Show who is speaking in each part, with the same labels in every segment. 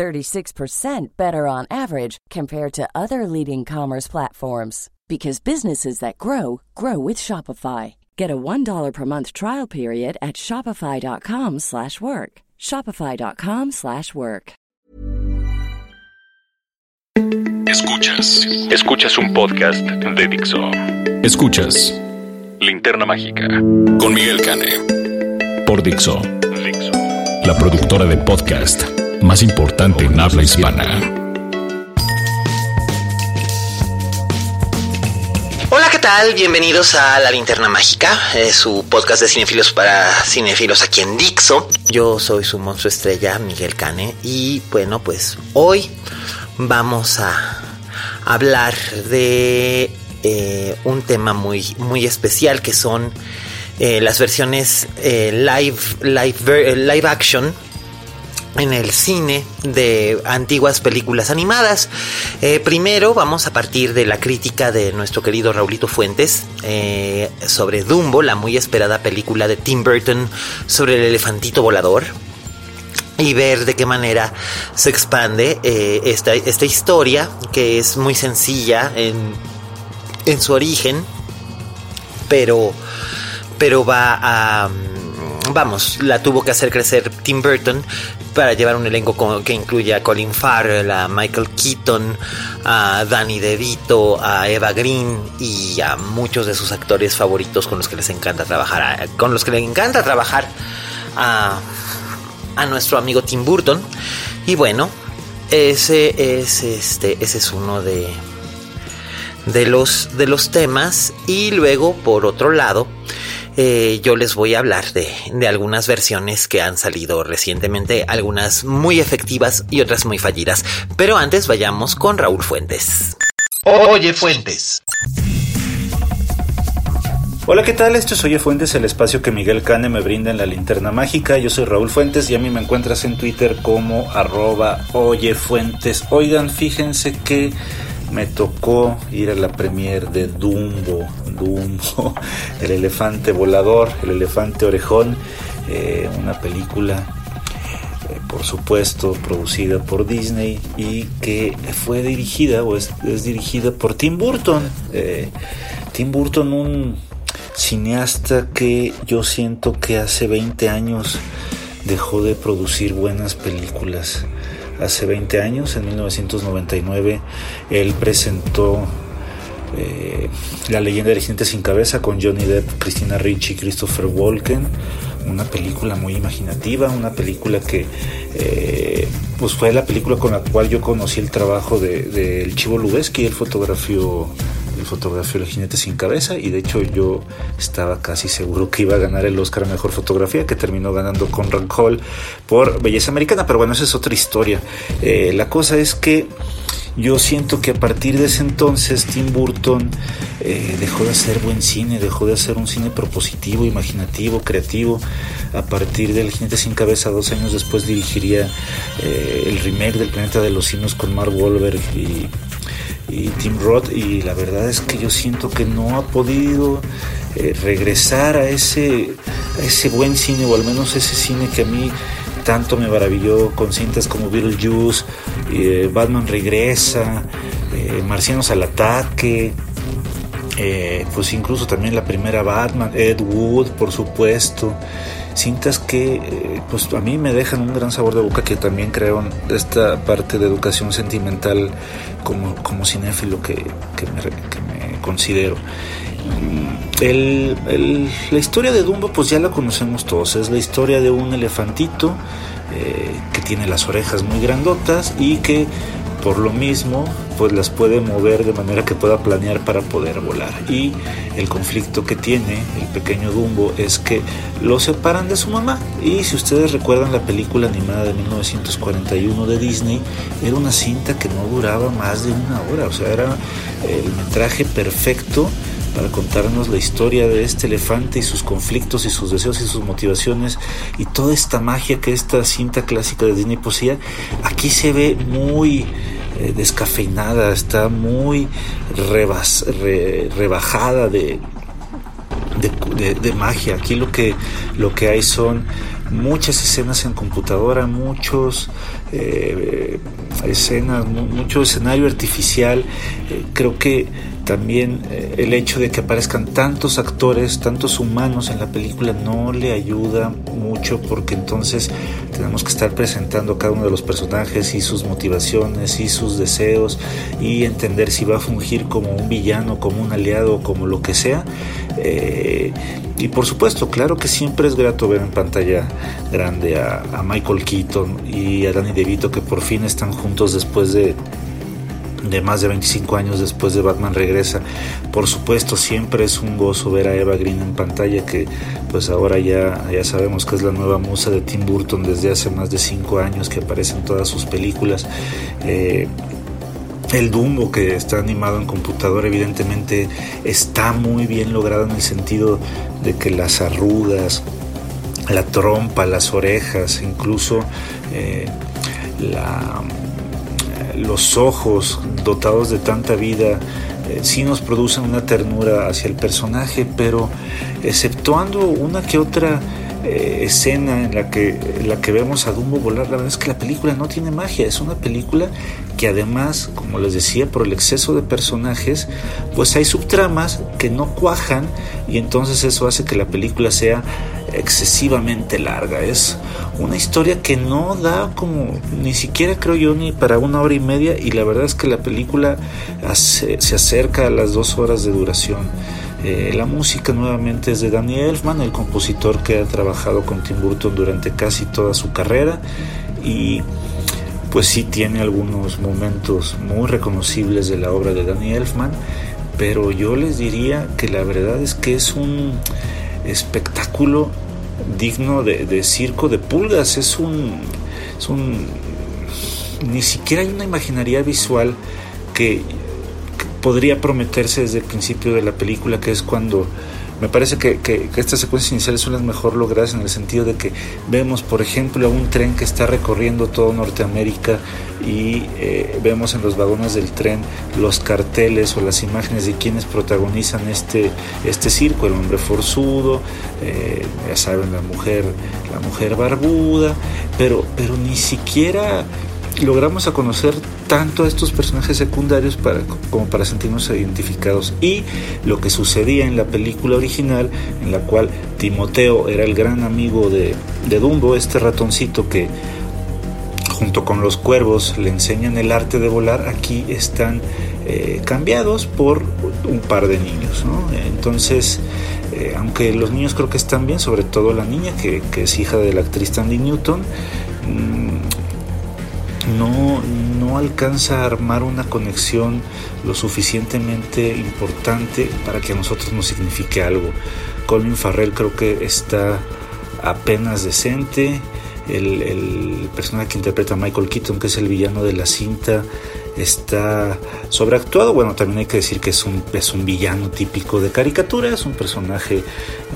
Speaker 1: 36% better on average compared to other leading commerce platforms because businesses that grow grow with Shopify. Get a $1 per month trial period at shopify.com/work. shopify.com/work.
Speaker 2: Escuchas, escuchas un podcast de Dixo. Escuchas Linterna Mágica con Miguel Cane por Dixo, Dixo, la productora de podcast más importante en habla hispana.
Speaker 3: Hola, ¿qué tal? Bienvenidos a La Linterna Mágica, su podcast de cinefilos para cinefilos aquí en Dixo. Yo soy su monstruo estrella, Miguel Cane, y bueno, pues hoy vamos a hablar de eh, un tema muy, muy especial que son eh, las versiones eh, live, live, live action en el cine de antiguas películas animadas. Eh, primero vamos a partir de la crítica de nuestro querido Raulito Fuentes eh, sobre Dumbo, la muy esperada película de Tim Burton sobre el elefantito volador. Y ver de qué manera se expande eh, esta, historia, que es muy sencilla en, en su origen, pero, pero va a vamos, la tuvo que hacer crecer Tim Burton para llevar un elenco que incluye a Colin Farrell, a Michael Keaton, a Danny DeVito, a Eva Green y a muchos de sus actores favoritos con los que les encanta trabajar, con los que le encanta trabajar a, a nuestro amigo Tim Burton. Y bueno, ese es este, ese es uno de de los de los temas y luego por otro lado eh, yo les voy a hablar de, de, algunas versiones que han salido recientemente, algunas muy efectivas y otras muy fallidas. Pero antes vayamos con Raúl Fuentes.
Speaker 4: Oye Fuentes. Hola, ¿qué tal? Esto es Oye Fuentes, el espacio que Miguel Cane me brinda en la linterna mágica. Yo soy Raúl Fuentes y a mí me encuentras en Twitter como arroba Oye Fuentes. Oigan, fíjense que me tocó ir a la premier de Dumbo, Dumbo, el elefante volador, el elefante orejón, eh, una película, eh, por supuesto, producida por Disney y que fue dirigida o es, dirigida por Tim Burton. Eh, Tim Burton, un cineasta que yo siento que hace 20 años dejó de producir buenas películas hace 20 años, en 1999, él presentó eh, La leyenda de gente sin cabeza con Johnny Depp, Christina Ricci y Christopher Walken. Una película muy imaginativa, una película que eh, pues fue la película con la cual yo conocí el trabajo del de, el Chivo Lubeski, el fotografió fotografió El jinete sin cabeza y de hecho yo estaba casi seguro que iba a ganar el Oscar a Mejor Fotografía que terminó ganando con Hall por Belleza Americana, pero bueno, esa es otra historia. Eh, la cosa es que yo siento que a partir de ese entonces Tim Burton eh, dejó de hacer buen cine, dejó de hacer un cine propositivo, imaginativo, creativo. A partir del Jinete sin Cabeza, dos años después dirigiría eh, el remake del Planeta de los Simios con Mark Wahlberg y y Tim Roth y la verdad es que yo siento que no ha podido eh, regresar a ese, ese buen cine o al menos ese cine que a mí tanto me maravilló con cintas como Beetlejuice, eh, Batman regresa, eh, Marcianos al ataque, pues incluso también la primera Batman, Ed Wood por supuesto, cintas que eh, pues a mí me dejan un gran sabor de boca que también creo esta parte de educación sentimental como, como cinéfilo que, que, me, considero. Mm, el, la historia de Dumbo pues ya la conocemos todos, es la historia de un elefantito eh, que tiene las orejas muy grandotas y que por lo mismo, pues las puede mover de manera que pueda planear para poder volar. Y el conflicto que tiene el pequeño Dumbo es que lo separan de su mamá. Y si ustedes recuerdan la película animada de 1941 de Disney, era una cinta que no duraba más de una hora, o sea, era el metraje perfecto para contarnos la historia de este elefante y sus conflictos y sus deseos y sus motivaciones y toda esta magia que esta cinta clásica de Disney poseía, aquí se ve muy eh, descafeinada, está muy rebajada de, de, magia. Aquí lo que, lo que hay son muchas escenas en computadora, muchos eh, escenas, mucho escenario artificial. Eh, creo que también eh, el hecho de que aparezcan tantos actores, tantos humanos en la película no le ayuda mucho porque entonces tenemos que estar presentando cada uno de los personajes y sus motivaciones y sus deseos y entender si va a fungir como un villano, como un aliado, como lo que sea. Eh, y por supuesto, claro que siempre es grato ver en pantalla grande a, a Michael Keaton y a Danny DeVito que por fin están juntos después de de más de 25 años después de Batman regresa. Por supuesto, siempre es un gozo ver a Eva Green en pantalla, que pues ahora ya, ya sabemos que es la nueva musa de Tim Burton desde hace más de 5 años que aparece en todas sus películas. Eh, el Dumbo que está animado en computadora evidentemente está muy bien logrado en el sentido de que las arrugas, la trompa, las orejas, incluso eh, la los ojos dotados de tanta vida eh, sí nos producen una ternura hacia el personaje, pero exceptuando una que otra eh, escena en la que, la que vemos a Dumbo volar, la verdad es que la película no tiene magia, es una película que además, como les decía, por el exceso de personajes, pues hay subtramas que no cuajan y entonces eso hace que la película sea excesivamente larga. Es una historia que no da como ni siquiera creo yo ni para una hora y media y la verdad es que la película se acerca a las dos horas de duración. Eh, la música nuevamente es de Danny Elfman, el compositor que ha trabajado con Tim Burton durante casi toda su carrera y pues sí tiene algunos momentos muy reconocibles de la obra de Danny Elfman, pero yo les diría que la verdad es que es un espectáculo digno de, circo de pulgas. Es un, es un. Ni siquiera hay una imaginaría visual que, podría prometerse desde el principio de la película, que es cuando me parece que, que, estas secuencias iniciales son las mejor logradas en el sentido de que vemos, por ejemplo, un tren que está recorriendo todo Norteamérica y eh, vemos en los vagones del tren los carteles o las imágenes de quienes protagonizan este, este circo, el hombre forzudo, eh, ya saben, la mujer, la mujer barbuda, pero, pero ni siquiera logramos a conocer tanto a estos personajes secundarios para, como para sentirnos identificados. Y lo que sucedía en la película original, en la cual Timoteo era el gran amigo de, Dumbo, este ratoncito que junto con los cuervos le enseñan el arte de volar, aquí están eh, cambiados por un par de niños. Entonces, eh, aunque los niños creo que están bien, sobre todo la niña, que, que es hija de la actriz Tandy Newton, mm, no, no alcanza a armar una conexión lo suficientemente importante para que a nosotros nos signifique algo. Colin Farrell creo que está apenas decente. El, personaje que interpreta Michael Keaton, que es el villano de la cinta, está sobreactuado. Bueno, también hay que decir que es un, es un villano típico de caricatura, es un personaje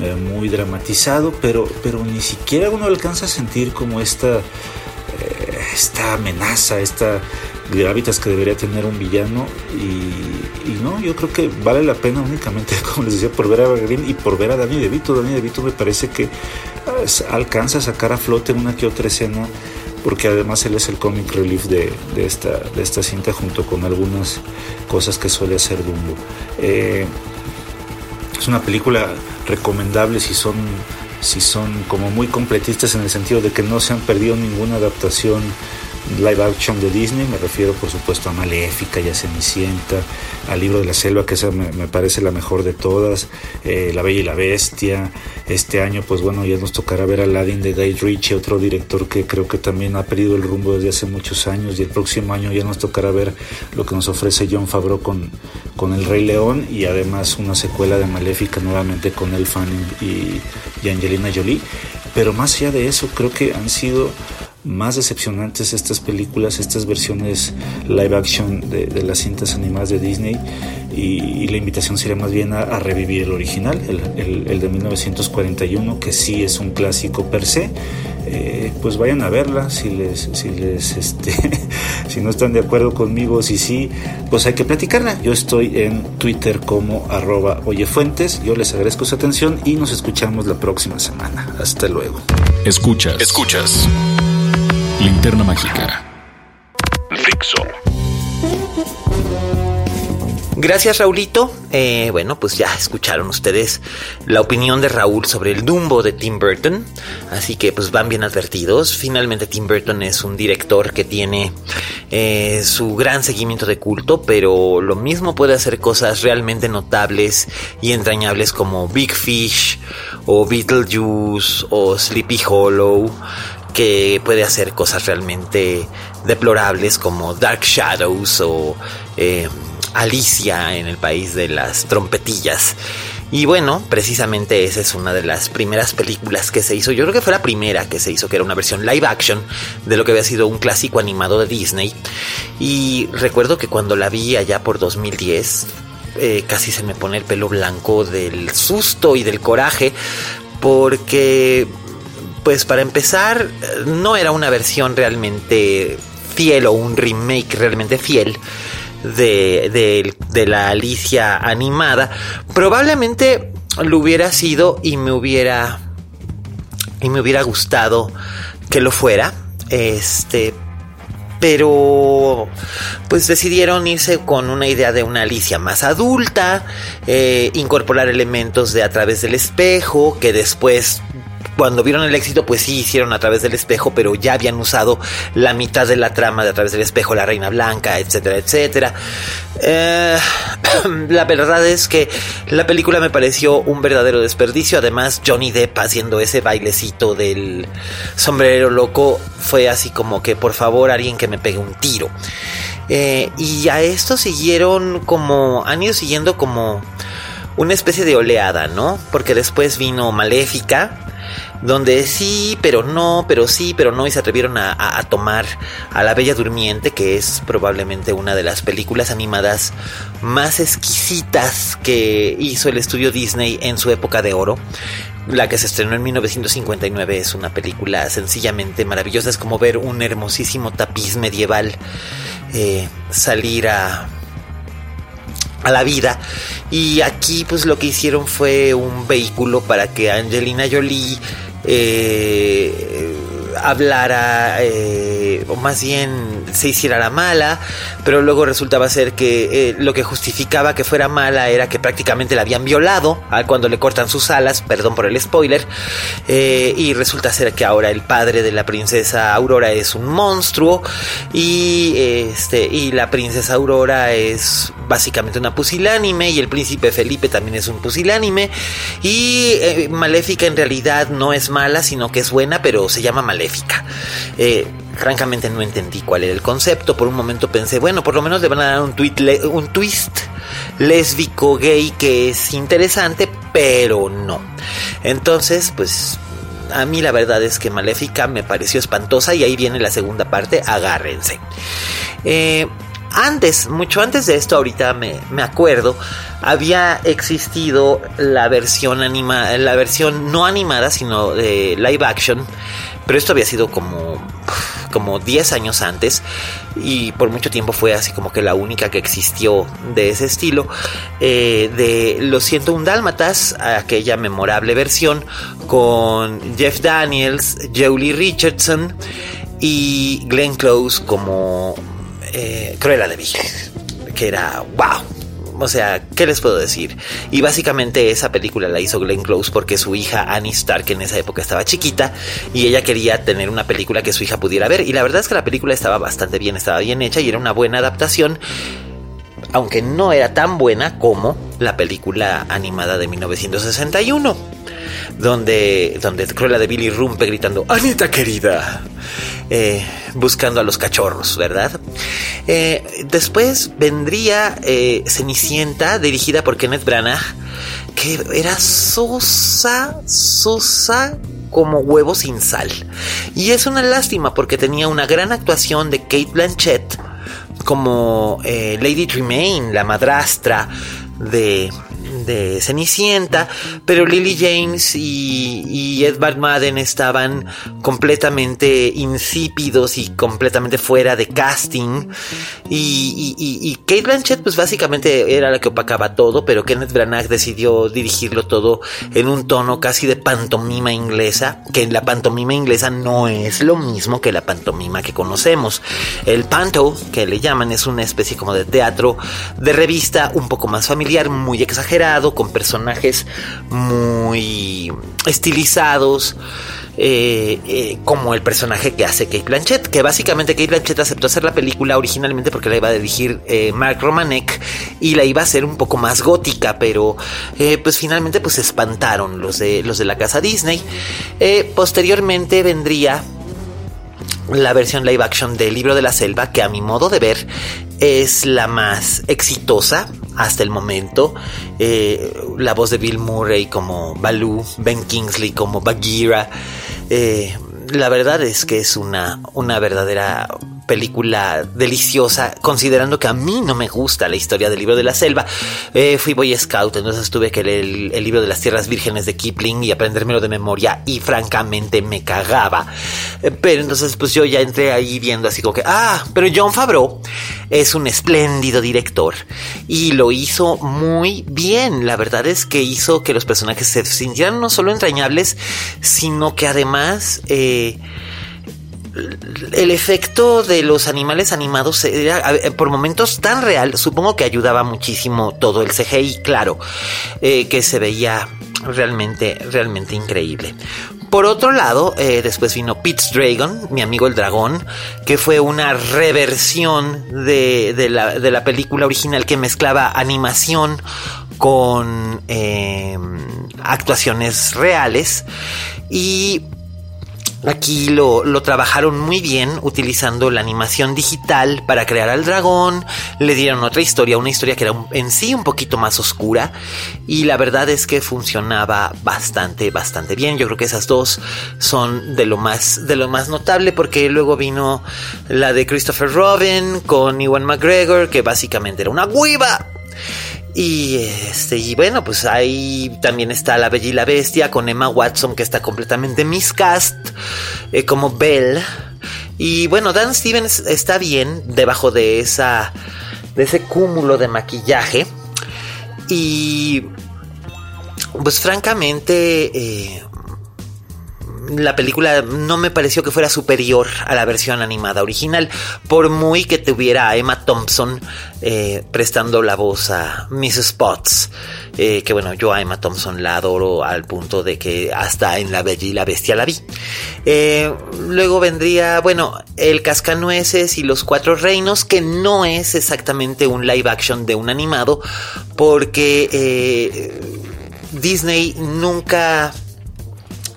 Speaker 4: eh, muy dramatizado, pero, pero ni siquiera uno alcanza a sentir como esta esta amenaza, esta gravitas que debería tener un villano y, no, yo creo que vale la pena únicamente, como les decía, por ver a Green y por ver a Danny DeVito. Danny DeVito me parece que alcanza a sacar a flote una que otra escena porque además él es el comic relief de, esta, de esta cinta junto con algunas cosas que suele hacer Dumbo. Eh, es una película recomendable si son si son como muy completistas en el sentido de que no se han perdido ninguna adaptación live action de Disney, me refiero por supuesto a Maléfica y a Cenicienta, al libro de la selva, que esa me, parece la mejor de todas, eh, La Bella y la Bestia, este año pues bueno ya nos tocará ver Aladdin de Guy Ritchie, otro director que creo que también ha perdido el rumbo desde hace muchos años y el próximo año ya nos tocará ver lo que nos ofrece John Favreau con, con El Rey León y además una secuela de Maléfica nuevamente con El Fanning y, y Angelina Jolie, pero más allá de eso creo que han sido más decepcionantes estas películas, estas versiones live action de, las cintas animadas de Disney y, la invitación sería más bien a, revivir el original, el, el, de 1941, que sí es un clásico per se. Eh, pues vayan a verla si les, si les, este, si no están de acuerdo conmigo, si sí, pues hay que platicarla. Yo estoy en Twitter como arroba oyefuentes. Yo les agradezco su atención y nos escuchamos la próxima semana. Hasta luego.
Speaker 2: Escuchas, escuchas. Linterna Mágica. Fixo.
Speaker 3: Gracias Raulito. Eh, bueno, pues ya escucharon ustedes la opinión de Raúl sobre el Dumbo de Tim Burton. Así que pues van bien advertidos. Finalmente Tim Burton es un director que tiene eh, su gran seguimiento de culto, pero lo mismo puede hacer cosas realmente notables y entrañables como Big Fish o Beetlejuice o Sleepy Hollow que puede hacer cosas realmente deplorables como Dark Shadows o eh, Alicia en el país de las trompetillas. Y bueno, precisamente esa es una de las primeras películas que se hizo. Yo creo que fue la primera que se hizo, que era una versión live action de lo que había sido un clásico animado de Disney. Y recuerdo que cuando la vi allá por 2010, eh, casi se me pone el pelo blanco del susto y del coraje, porque pues para empezar, no era una versión realmente fiel o un remake realmente fiel de, de, la Alicia animada. Probablemente lo hubiera sido y me hubiera y me hubiera gustado que lo fuera. Este, pero pues decidieron irse con una idea de una Alicia más adulta, eh, incorporar elementos de a través del espejo, que después cuando vieron el éxito, pues sí hicieron a través del espejo, pero ya habían usado la mitad de la trama de a través del espejo, la reina blanca, etcétera, etcétera. Eh, la verdad es que la película me pareció un verdadero desperdicio. Además, Johnny Depp haciendo ese bailecito del sombrero loco fue así como que por favor alguien que me pegue un tiro. Eh, y a esto siguieron como, han ido siguiendo como una especie de oleada, ¿no? Porque después vino Maléfica, donde sí, pero no, pero sí, pero no, y se atrevieron a, tomar a La Bella Durmiente, que es probablemente una de las películas animadas más exquisitas que hizo el estudio Disney en su época de oro. La que se estrenó en 1959 es una película sencillamente maravillosa, es como ver un hermosísimo tapiz medieval eh, salir a, a la vida. Y aquí pues lo que hicieron fue un vehículo para que Angelina Jolie eh, hablara, eh, o más bien se hiciera la mala, pero luego resultaba ser que eh, lo que justificaba que fuera mala era que prácticamente la habían violado cuando le cortan sus alas, perdón por el spoiler, eh, y resulta ser que ahora el padre de la princesa Aurora es un monstruo y, este, y la princesa Aurora es básicamente una pusilánime y el príncipe Felipe también es un pusilánime y Maléfica en realidad no es mala, sino que es buena, pero se llama Maléfica. Eh, francamente no entendí cuál era el concepto. Por un momento pensé, bueno, por lo menos le van a dar un, un twist lésbico gay que es interesante, pero no. Entonces, pues a mí la verdad es que Maléfica me pareció espantosa y ahí viene la segunda parte, agárrense. Eh, antes, mucho antes de esto, ahorita me, me, acuerdo, había existido la versión anima, la versión no animada, sino de live action pero esto había sido como, como 10 años antes y por mucho tiempo fue así como que la única que existió de ese estilo. Eh, de Los un Dálmatas, aquella memorable versión con Jeff Daniels, Jolie Richardson y Glenn Close como eh, Cruella de Vil, que era wow o sea, ¿qué les puedo decir? Y básicamente esa película la hizo Glenn Close porque su hija Annie Stark en esa época estaba chiquita y ella quería tener una película que su hija pudiera ver. Y la verdad es que la película estaba bastante bien, estaba bien hecha y era una buena adaptación aunque no era tan buena como la película animada de 1961, donde, donde Cruella de Billy rompe gritando, Anita querida, eh, buscando a los cachorros, ¿verdad? Eh, después vendría eh, Cenicienta, dirigida por Kenneth Branagh, que era sosa, sosa como huevo sin sal. Y es una lástima porque tenía una gran actuación de Kate Blanchett como eh, Lady Tremaine, la madrastra de, de Cenicienta, pero Lily James y, y, Edward Madden estaban completamente insípidos y completamente fuera de casting. Y, y, y, Kate Blanchett, pues básicamente era la que opacaba todo, pero Kenneth Branagh decidió dirigirlo todo en un tono casi de pantomima inglesa, que la pantomima inglesa no es lo mismo que la pantomima que conocemos. El panto, que le llaman, es una especie como de teatro de revista un poco más familiar, muy exagerado, con personajes muy estilizados. Eh, eh, como el personaje que hace Kate Blanchett, que básicamente Kate Blanchett aceptó hacer la película originalmente porque la iba a dirigir eh, Mark Romanek y la iba a hacer un poco más gótica, pero pues finalmente pues se espantaron los de, los de la casa Disney. posteriormente vendría la versión live action del libro de la selva, que a mi modo de ver es la más exitosa hasta el momento. Eh, la voz de Bill Murray como Baloo, Ben Kingsley como Bagheera. Eh, la verdad es que es una, una verdadera película deliciosa, considerando que a mí no me gusta la historia del libro de la selva. Eh, fui Boy Scout, entonces tuve que leer el, libro de las tierras vírgenes de Kipling y aprendérmelo de memoria y francamente me cagaba. Eh, pero entonces pues yo ya entré ahí viendo así como que, ah, pero John Favreau es un espléndido director y lo hizo muy bien. La verdad es que hizo que los personajes se sintieran no solo entrañables, sino que además... Eh, el efecto de los animales animados era por momentos tan real, supongo que ayudaba muchísimo todo el CGI, claro, eh, que se veía realmente, realmente increíble. Por otro lado, eh, después vino Pete's Dragon, mi amigo el dragón, que fue una reversión de, la, película original que mezclaba animación con eh, actuaciones reales. Y Aquí lo, trabajaron muy bien utilizando la animación digital para crear al dragón, le dieron otra historia, una historia que era en sí un poquito más oscura. Y la verdad es que funcionaba bastante, bastante bien. Yo creo que esas dos son de lo más, de lo más notable porque luego vino la de Christopher Robin con Iwan McGregor que básicamente era una hueva y este, y bueno, pues ahí también está La Bella y la Bestia con Emma Watson, que está completamente miscast, eh, como Belle. Y bueno, Dan Stevens está bien debajo de esa. de ese cúmulo de maquillaje. Y. Pues francamente. Eh, la película no me pareció que fuera superior a la versión animada original, por muy que tuviera a Emma Thompson eh, prestando la voz a Miss Spots, eh, que bueno, yo a Emma Thompson la adoro al punto de que hasta en La Bella y la Bestia la vi. Eh, luego vendría, bueno, El Cascanueces y Los Cuatro Reinos, que no es exactamente un live action de un animado, porque Disney nunca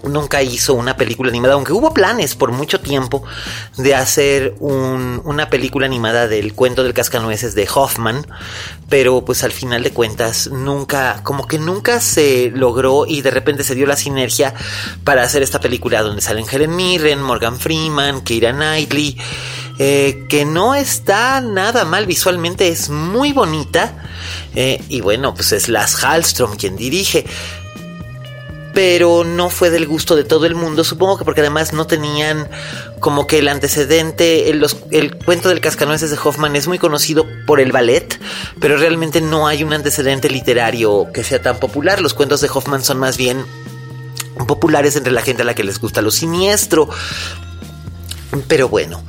Speaker 3: nunca hizo una película animada, aunque hubo planes por mucho tiempo de hacer una película animada del cuento del cascanueces de Hoffman, pero pues al final de cuentas nunca, como que nunca se logró y de repente se dio la sinergia para hacer esta película donde salen Helen Mirren, Morgan Freeman, Keira Knightley, eh, que no está nada mal visualmente, es muy bonita. Eh, y bueno, pues es Las Hallstrom quien dirige pero no fue del gusto de todo el mundo, supongo que porque además no tenían como que el antecedente, el, el, cuento del cascanueces de Hoffman es muy conocido por el ballet, pero realmente no hay un antecedente literario que sea tan popular, los cuentos de Hoffman son más bien populares entre la gente a la que les gusta lo siniestro, Pero bueno,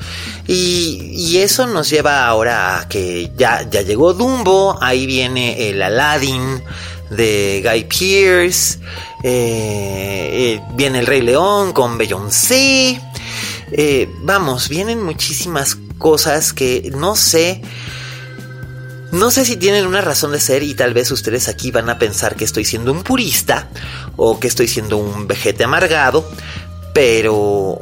Speaker 3: y, eso nos lleva ahora a que ya, ya llegó Dumbo, ahí viene el Aladdin de Guy Pearce, eh, eh, viene el Rey León con Beyoncé, eh, vamos, vienen muchísimas cosas que no sé no sé si tienen una razón de ser y tal vez ustedes aquí van a pensar que estoy siendo un purista o que estoy siendo un vejete amargado, pero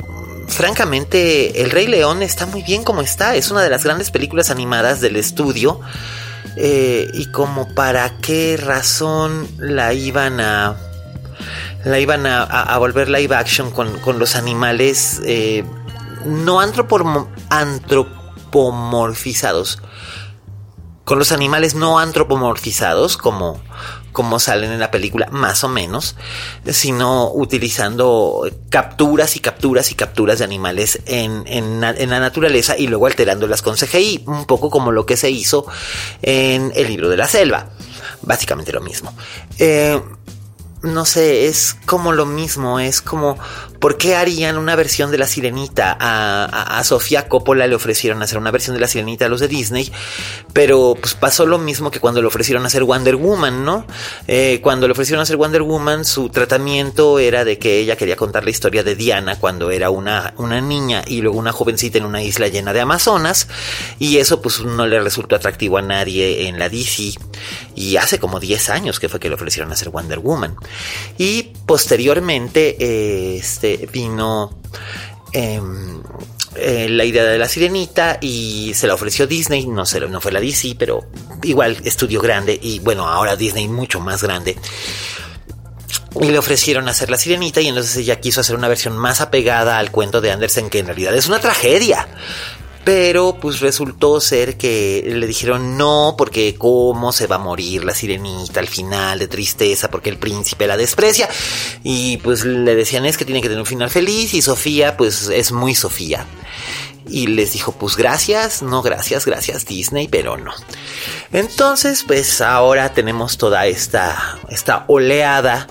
Speaker 3: francamente El Rey León está muy bien como está, es una de las grandes películas animadas del estudio eh, y como para qué razón la iban a la iban a, volver live action con, los animales eh, no antropomorfizados. Con los animales no antropomorfizados como, como salen en la película, más o menos, sino utilizando capturas y capturas y capturas de animales en, en, la naturaleza y luego alterándolas con CGI, un poco como lo que se hizo en el libro de la selva. Básicamente lo mismo. Eh, no sé, es como lo mismo, es como ¿Por qué harían una versión de La Sirenita? A, Sofía Coppola le ofrecieron hacer una versión de La Sirenita a los de Disney, pero pues pasó lo mismo que cuando le ofrecieron hacer Wonder Woman, ¿no? Eh, cuando le ofrecieron hacer Wonder Woman, su tratamiento era de que ella quería contar la historia de Diana cuando era una, una niña y luego una jovencita en una isla llena de amazonas, y eso pues no le resultó atractivo a nadie en la DC, y hace como 10 años que fue que le ofrecieron hacer Wonder Woman. Y posteriormente, este, este, vino em, eh, la idea de la sirenita y se la ofreció Disney, no, no fue la DC, pero igual estudio grande y bueno, ahora Disney mucho más grande. Y le ofrecieron hacer la sirenita y entonces ella quiso hacer una versión más apegada al cuento de Andersen que en realidad es una tragedia. Pero pues resultó ser que le dijeron no, porque cómo se va a morir la sirenita al final de tristeza, porque el príncipe la desprecia. Y pues le decían es que tiene que tener un final feliz y Sofía pues es muy Sofía. Y les dijo, pues gracias, no gracias, gracias Disney, pero no. Entonces, pues ahora tenemos toda esta, esta oleada.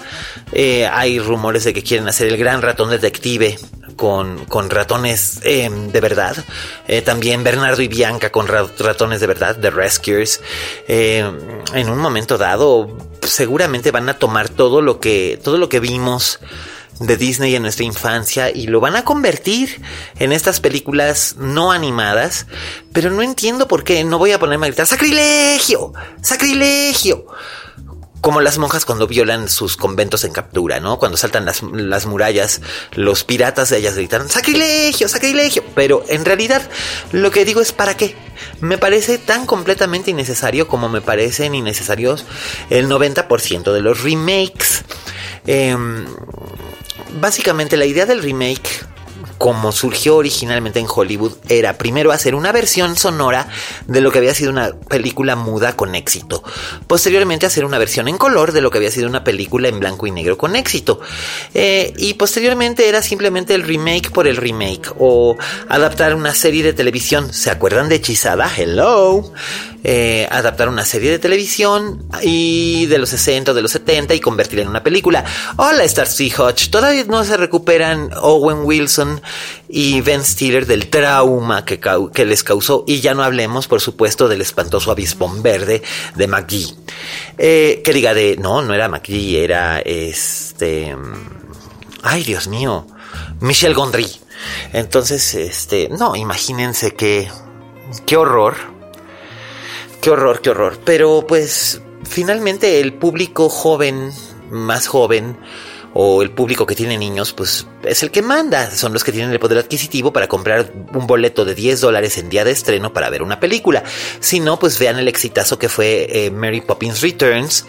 Speaker 3: Eh, hay rumores de que quieren hacer el gran ratón detective con, ratones eh, de verdad. Eh, también Bernardo y Bianca con ratones de verdad, The Rescuers. Eh, en un momento dado, seguramente van a tomar todo lo que, todo lo que vimos de Disney en nuestra infancia y lo van a convertir en estas películas no animadas, pero no entiendo por qué no voy a ponerme a gritar sacrilegio, sacrilegio como las monjas cuando violan sus conventos en captura, ¿no? Cuando saltan las, las murallas, los piratas de ellas gritan, sacrilegio, sacrilegio. Pero en realidad lo que digo es ¿para qué? Me parece tan completamente innecesario como me parecen innecesarios el 90% de los remakes. Em, básicamente la idea del remake como surgió originalmente en Hollywood, era primero hacer una versión sonora de lo que había sido una película muda con éxito. Posteriormente hacer una versión en color de lo que había sido una película en blanco y negro con éxito. Eh, y posteriormente era simplemente el remake por el remake o adaptar una serie de televisión. ¿Se acuerdan de Hechizada? Hello. Eh, adaptar una serie de televisión y de los 60 de los 70 y convertirla en una película. Hola, Starsky Hodge. Todavía no se recuperan Owen Wilson y Ben Stiller del trauma que, les causó. Y ya no hablemos, por supuesto, del espantoso avispón verde de McGee. Eh, que diga de. No, no era McGee, era este. Ay, Dios mío. Michel Gondry. Entonces, este. No, imagínense que. Qué horror Qué horror, qué horror. Pero pues finalmente el público joven, más joven, o el público que tiene niños, pues es el que manda. Son los que tienen el poder adquisitivo para comprar un boleto de 10 dólares en día de estreno para ver una película. Si no, pues vean el exitazo que fue eh, Mary Poppins Returns,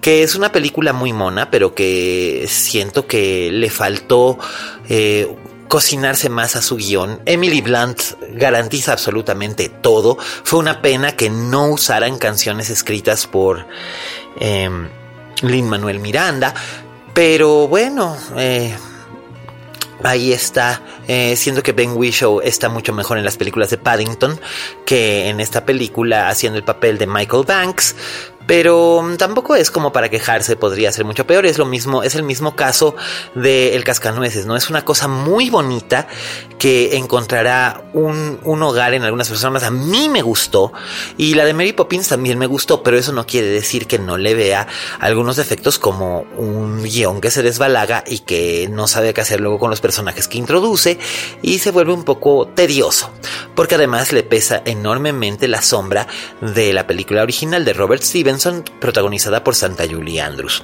Speaker 3: que es una película muy mona, pero que siento que le faltó eh, cocinarse más a su guion. Emily Blunt garantiza absolutamente todo. Fue una pena que no usaran canciones escritas por eh, Lin Manuel Miranda. Pero bueno, eh, ahí está, eh, siendo que Ben Whishaw está mucho mejor en las películas de Paddington que en esta película haciendo el papel de Michael Banks. Pero mm, tampoco es como para quejarse, podría ser mucho peor. Es lo mismo, es el mismo caso de El Cascanueces, ¿no? Es una cosa muy bonita que encontrará un, un hogar en algunas personas. A mí me gustó y la de Mary Poppins también me gustó, pero eso no quiere decir que no le vea algunos defectos como un guion que se desbalaga y que no sabe qué hacer luego con los personajes que introduce y se vuelve un poco tedioso, porque además le pesa enormemente la sombra de la película original de Robert Stevenson, protagonizada por Santa Julie Andrews.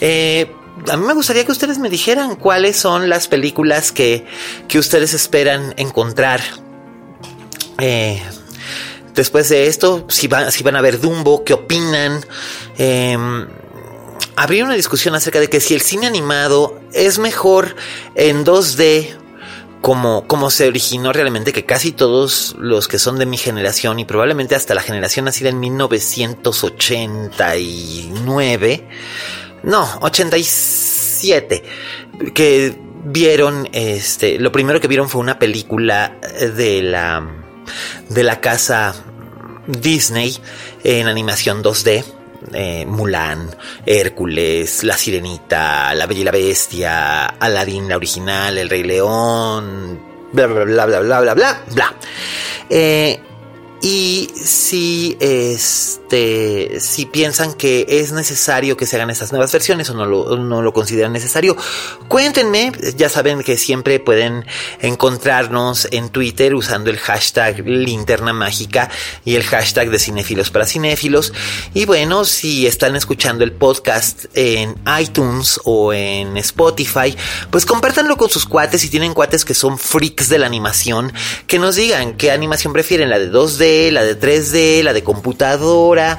Speaker 3: Eh, a mí me gustaría que ustedes me dijeran cuáles son las películas que, que ustedes esperan encontrar. Eh, después de esto, si van a ver Dumbo, qué opinan. Eh, habría una discusión acerca de que si el cine animado es mejor en 2D como, como se originó realmente, que casi todos los que son de mi generación y probablemente hasta la generación nacida en 1989, no, 87, que vieron, este, lo primero que vieron fue una película de la, de la casa Disney en animación 2D eh, Mulan, Hércules, La Sirenita, La Bella y la Bestia, Aladdin la original, El Rey León, bla, bla, bla, bla, bla, bla, bla. Eh, y si este si piensan que es necesario que se hagan estas nuevas versiones o no lo, no lo consideran necesario, cuéntenme. Ya saben que siempre pueden encontrarnos en Twitter usando el hashtag linterna mágica y el hashtag de cinéfilos para cinéfilos. Y bueno, si están escuchando el podcast en iTunes o en Spotify, pues compártanlo con sus cuates si tienen cuates que son freaks de la animación, que nos digan qué animación prefieren, la de 2D la de 3D, la de computadora,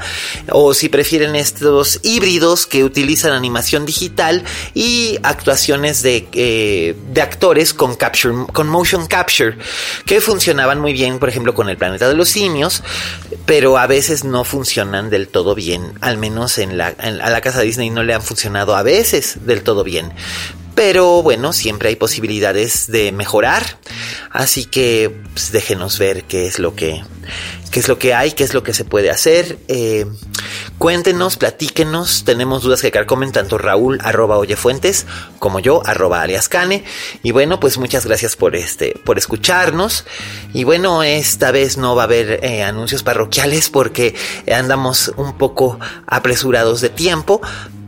Speaker 3: o si prefieren estos híbridos que utilizan animación digital y actuaciones de, eh, de actores con capture, con motion capture, que funcionaban muy bien, por ejemplo, con el planeta de los simios, pero a veces no funcionan del todo bien, al menos en la, a la casa Disney no le han funcionado a veces del todo bien. Pero bueno, siempre hay posibilidades de mejorar. Así que pues, déjenos ver qué es lo que, qué es lo que hay, qué es lo que se puede hacer. Eh, cuéntenos, platíquenos. Tenemos dudas que carcomen tanto Raúl arroba Oyefuentes como yo arroba aliascane. Y bueno, pues muchas gracias por este, por escucharnos. Y bueno, esta vez no va a haber eh, anuncios parroquiales porque andamos un poco apresurados de tiempo.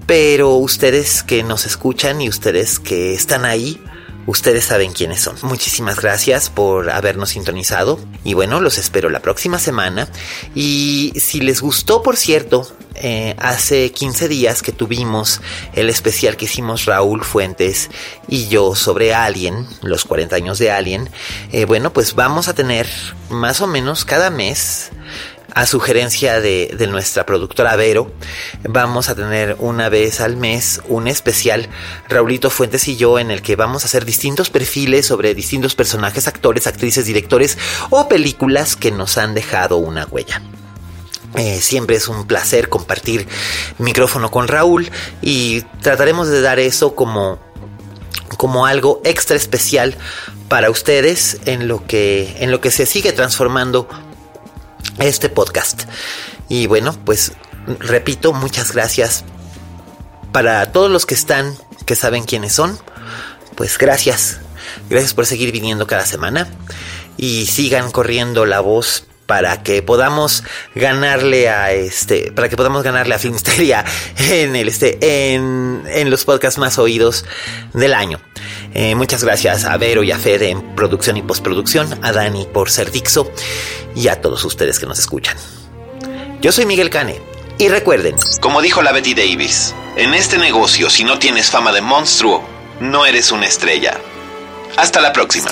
Speaker 3: Pero ustedes que nos escuchan y ustedes que están ahí, ustedes saben quiénes son. Muchísimas gracias por habernos sintonizado y bueno, los espero la próxima semana. Y si les gustó, por cierto, eh, hace 15 días que tuvimos el especial que hicimos Raúl Fuentes y yo sobre Alien, los 40 años de Alien, eh, bueno, pues vamos a tener más o menos cada mes a sugerencia de, nuestra productora Vero, vamos a tener una vez al mes un especial, Raulito Fuentes y yo, en el que vamos a hacer distintos perfiles sobre distintos personajes, actores, actrices, directores o películas que nos han dejado una huella. Eh, siempre es un placer compartir micrófono con Raúl y trataremos de dar eso como, como algo extra especial para ustedes en lo que, en lo que se sigue transformando este podcast. Y bueno, pues repito, muchas gracias para todos los que están, que saben quiénes son. Pues gracias. Gracias por seguir viniendo cada semana y sigan corriendo la voz para que podamos ganarle a este, para que podamos ganarle a Filmsteria en el este, en, en los podcasts más oídos del año. Eh, muchas gracias a Vero y a Fede en producción y postproducción, a Dani por ser Dixo y a todos ustedes que nos escuchan. Yo soy Miguel Cane y recuerden,
Speaker 5: como dijo la Betty Davis, en este negocio si no tienes fama de monstruo, no eres una estrella. Hasta la próxima.